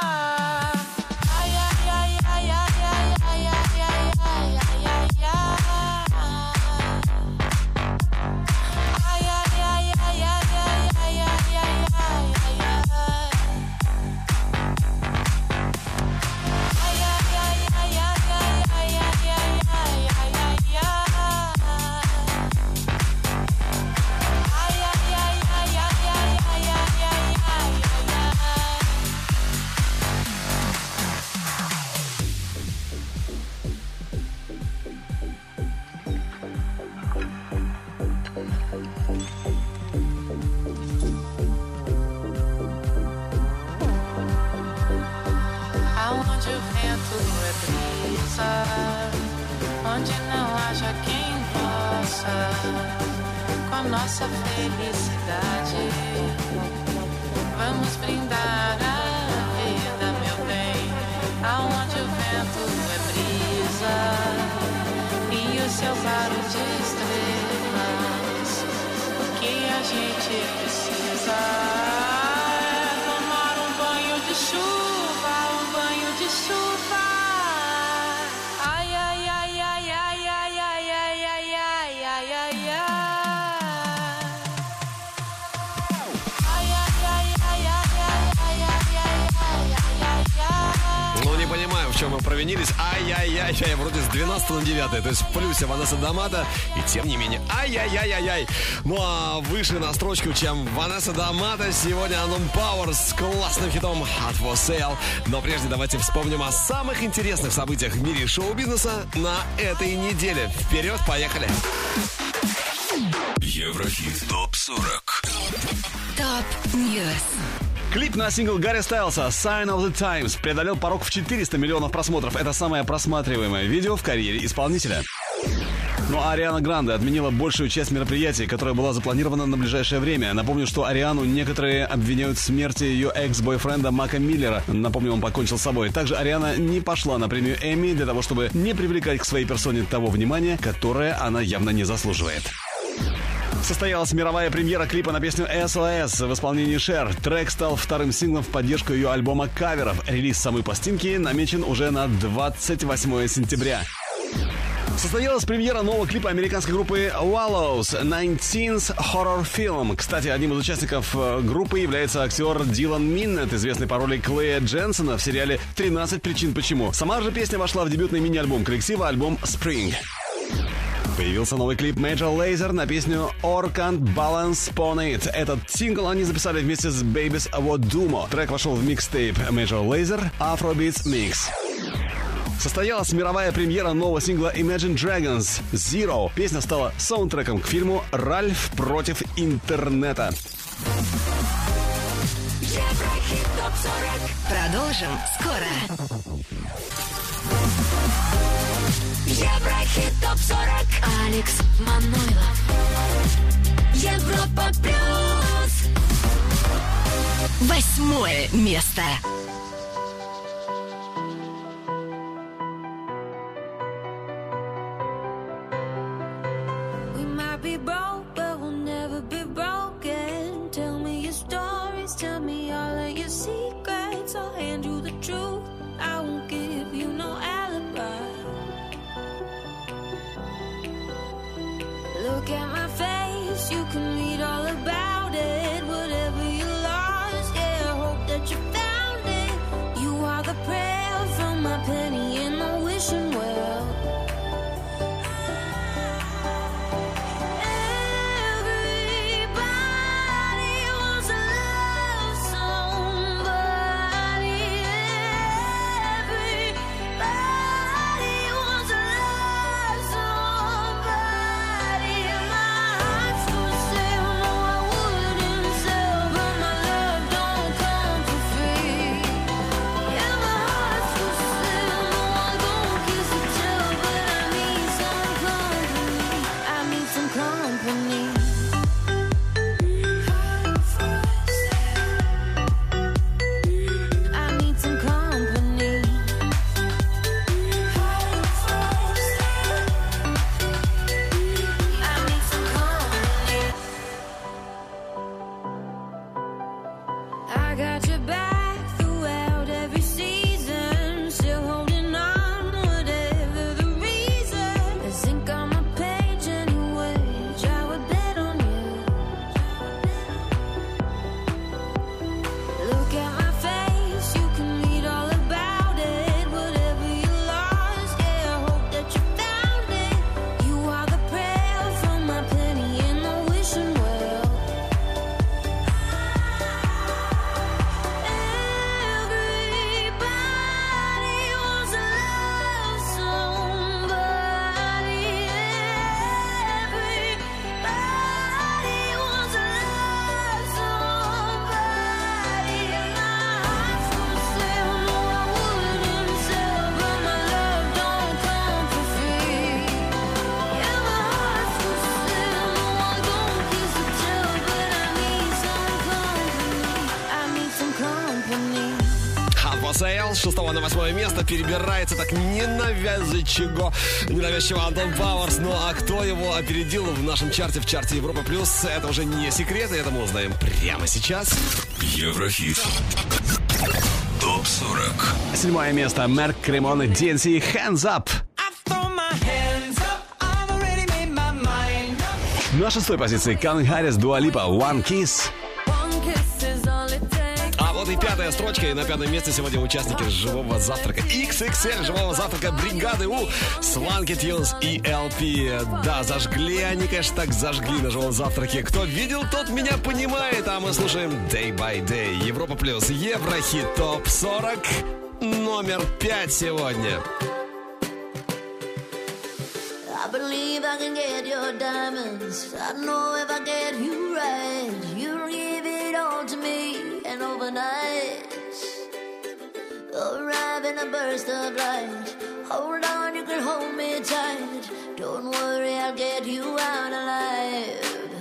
Possa, com a nossa felicidade, vamos brindar a vida, meu bem. Aonde o vento é brisa e o céu claro de estrelas, o que a gente precisa провинились. Ай-яй-яй-яй, вроде с 12 на 9, то есть в плюсе Ванесса Дамата, и тем не менее, ай-яй-яй-яй-яй. Ну, а выше на строчку, чем Ванесса Дамата, сегодня Анум Пауэр с классным хитом Hot for Sale. Но прежде давайте вспомним о самых интересных событиях в мире шоу-бизнеса на этой неделе. Вперед, поехали! Еврохит ТОП-40 Топ Ньюс. Клип на сингл Гарри Стайлса «Sign of the Times» преодолел порог в 400 миллионов просмотров. Это самое просматриваемое видео в карьере исполнителя. Ну а Ариана Гранде отменила большую часть мероприятий, которая была запланирована на ближайшее время. Напомню, что Ариану некоторые обвиняют в смерти ее экс-бойфренда Мака Миллера. Напомню, он покончил с собой. Также Ариана не пошла на премию Эмми для того, чтобы не привлекать к своей персоне того внимания, которое она явно не заслуживает. Состоялась мировая премьера клипа на песню SOS в исполнении Шер. Трек стал вторым синглом в поддержку ее альбома каверов. Релиз самой пластинки намечен уже на 28 сентября. Состоялась премьера нового клипа американской группы Wallows 19th Horror Film. Кстати, одним из участников э, группы является актер Дилан Миннет, известный по роли Клея Дженсона в сериале «13 причин почему». Сама же песня вошла в дебютный мини-альбом коллектива, альбом Spring. Появился новый клип Major Lazer на песню Or Can't Balance Upon It. Этот сингл они записали вместе с Babies Dumo. Трек вошел в микстейп Major Lazer Afrobeats Mix. Состоялась мировая премьера нового сингла Imagine Dragons Zero. Песня стала саундтреком к фильму «Ральф против интернета». Еврохит ТОП-40. Продолжим скоро. Еврохит ТОП-40. Алекс Манойлов. Европа Плюс. Восьмое место. с 6 на 8 место перебирается так ненавязчиво, ненавязчиво Антон Пауэрс. Ну а кто его опередил в нашем чарте, в чарте Европа Плюс, это уже не секрет, и это мы узнаем прямо сейчас. Еврохит. Топ 40. Седьмое место. Мерк Кремон и DNC Hands Up. На шестой позиции Канг Харрис Дуалипа One Kiss пятая строчка. И на пятом месте сегодня участники живого завтрака. XXL живого завтрака бригады У. Сланки Тилс и LP. Да, зажгли они, конечно, так зажгли на живом завтраке. Кто видел, тот меня понимает. А мы слушаем Day by Day. Европа Плюс. Еврохит ТОП 40. Номер 5 сегодня. I believe I can get your diamonds. I know gonna burst the blind. Hold on, you can hold me tight. Don't worry, I'll get you out alive.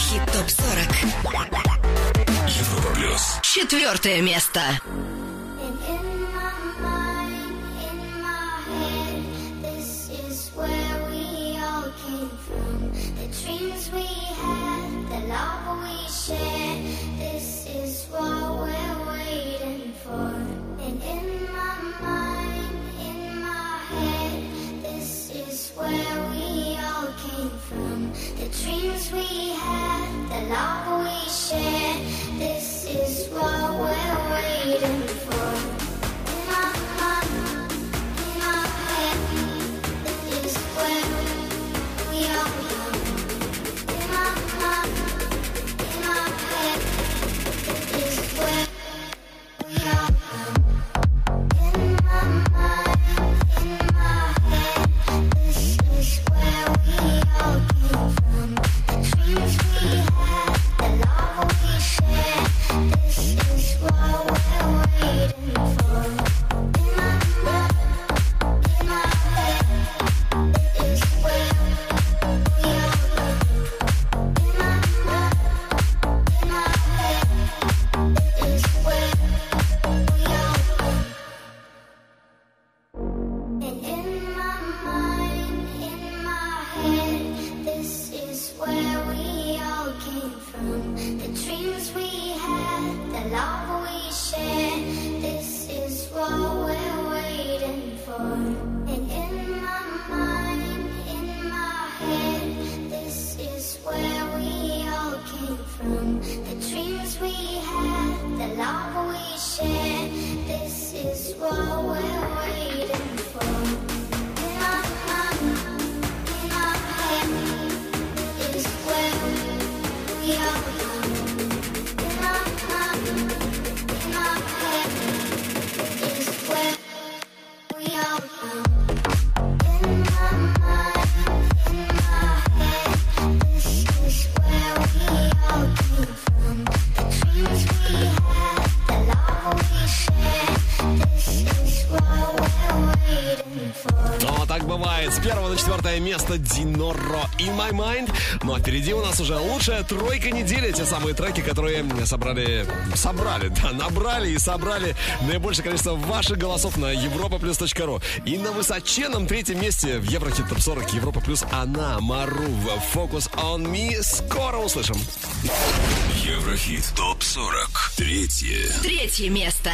Еврохит ТОП-40. Европа Плюс. Четвертое место. love we share. This is what we're waiting for. Четвертое место Диноро In My Mind. Ну а впереди у нас уже лучшая тройка недели. Те самые треки, которые собрали... Собрали, да, набрали и собрали наибольшее количество ваших голосов на europaplus.ru. И на высоченном третьем месте в Еврохит Топ 40 Европа Плюс она, Марув, Focus on Me. Скоро услышим. Еврохит ТОП-40. Третье. Третье место.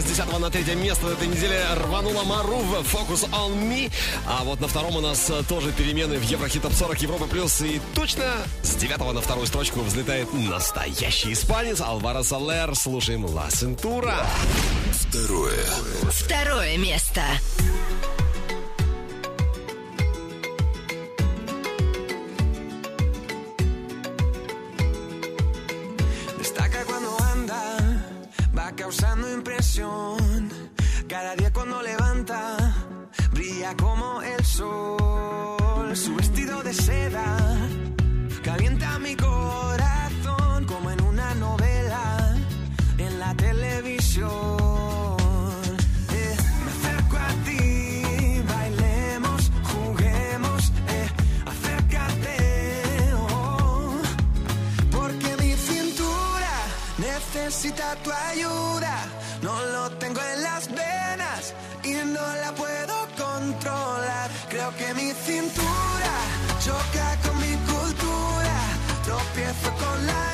С 10 на 3 место этой неделе рванула Марув Focus on Me. А вот на втором у нас тоже перемены в Еврохит Топ 40 Европа Плюс. И точно с 9 на вторую строчку взлетает настоящий испанец Алваро Салер. Слушаем Ла Сентура. Второе. Второе место. Que mi cintura choca con mi cultura. Tropiezo con la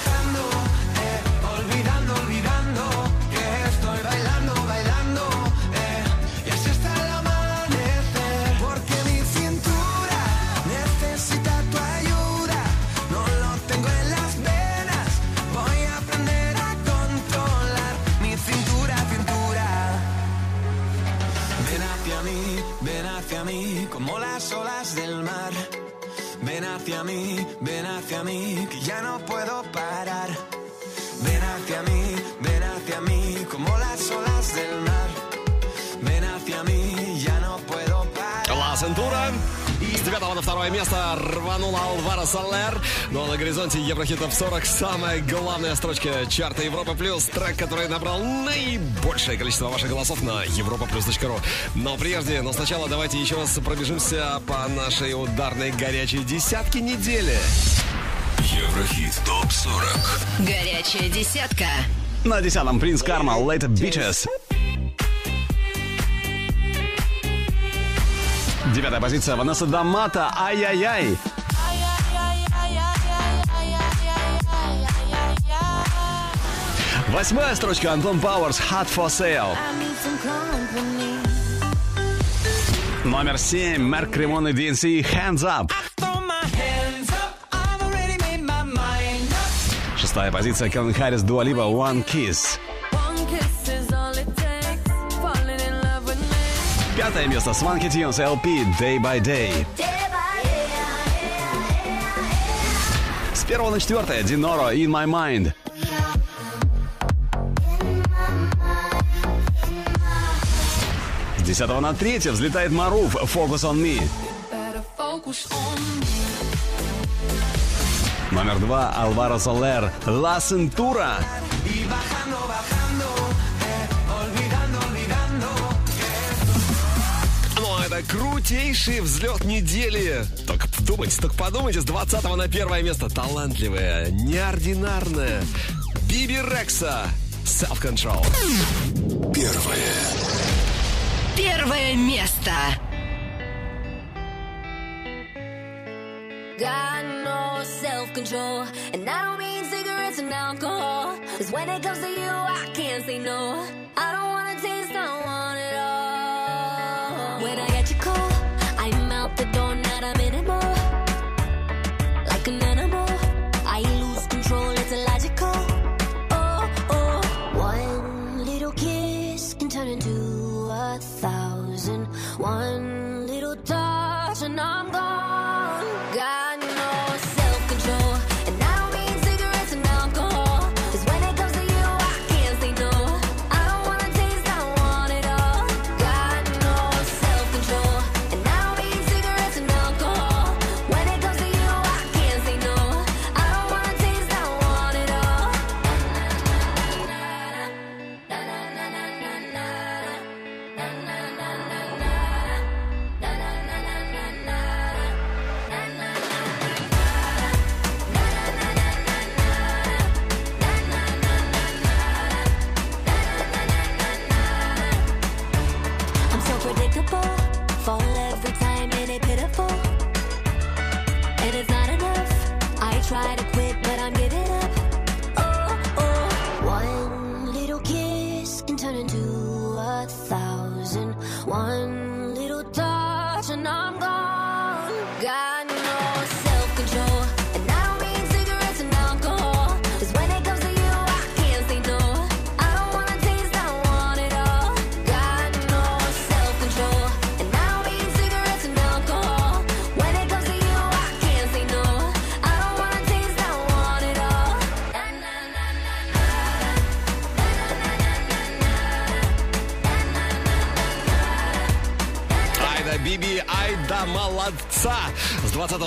ven hacia mí, que ya no puedo 9 на второе место рванула Алвара Солер. Но на горизонте Еврохитов 40 самая главная строчка чарта Европа Плюс. Трек, который набрал наибольшее количество ваших голосов на europaplus.ru. Но прежде, но сначала давайте еще раз пробежимся по нашей ударной горячей десятке недели. Еврохит ТОП-40 Горячая десятка. На десятом Принц Карма Later Bitches. Девятая позиция Ванесса Дамата Ай-яй-яй. Восьмая строчка Антон Пауэрс Hot for Sale. Номер семь Мерк Кремон и DNC Hands Up. Шестая позиция Келвин Харрис Дуалиба One Kiss. Пятое место Сванки Тюнс LP Day by Day. С первого на четвертое Диноро In My Mind. С десятого на третье взлетает Маруф Focus on Me. Номер два Алваро Солер La Cintura. Крутейший взлет недели. Только подумайте, только подумайте, с 20 на первое место. Талантливая, неординарная. Биби Рекса. Self-control. Первое Первое место. Got no self-control And I don't mean cigarettes and alcohol Cause when it comes to you, I can't say no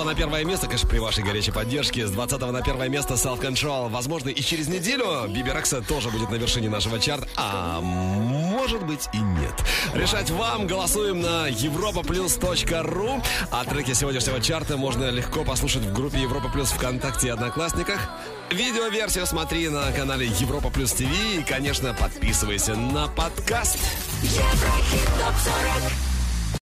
С 20 на первое место, конечно, при вашей горячей поддержке. С 20 на первое место Self Control. Возможно, и через неделю Биби Рекса тоже будет на вершине нашего чарта. А может быть и нет. Решать вам. Голосуем на europaplus.ru. А треки сегодняшнего чарта можно легко послушать в группе Европа Плюс ВКонтакте и Одноклассниках. Видеоверсию смотри на канале Европа Плюс ТВ. И, конечно, подписывайся на подкаст. Еврохит топ 40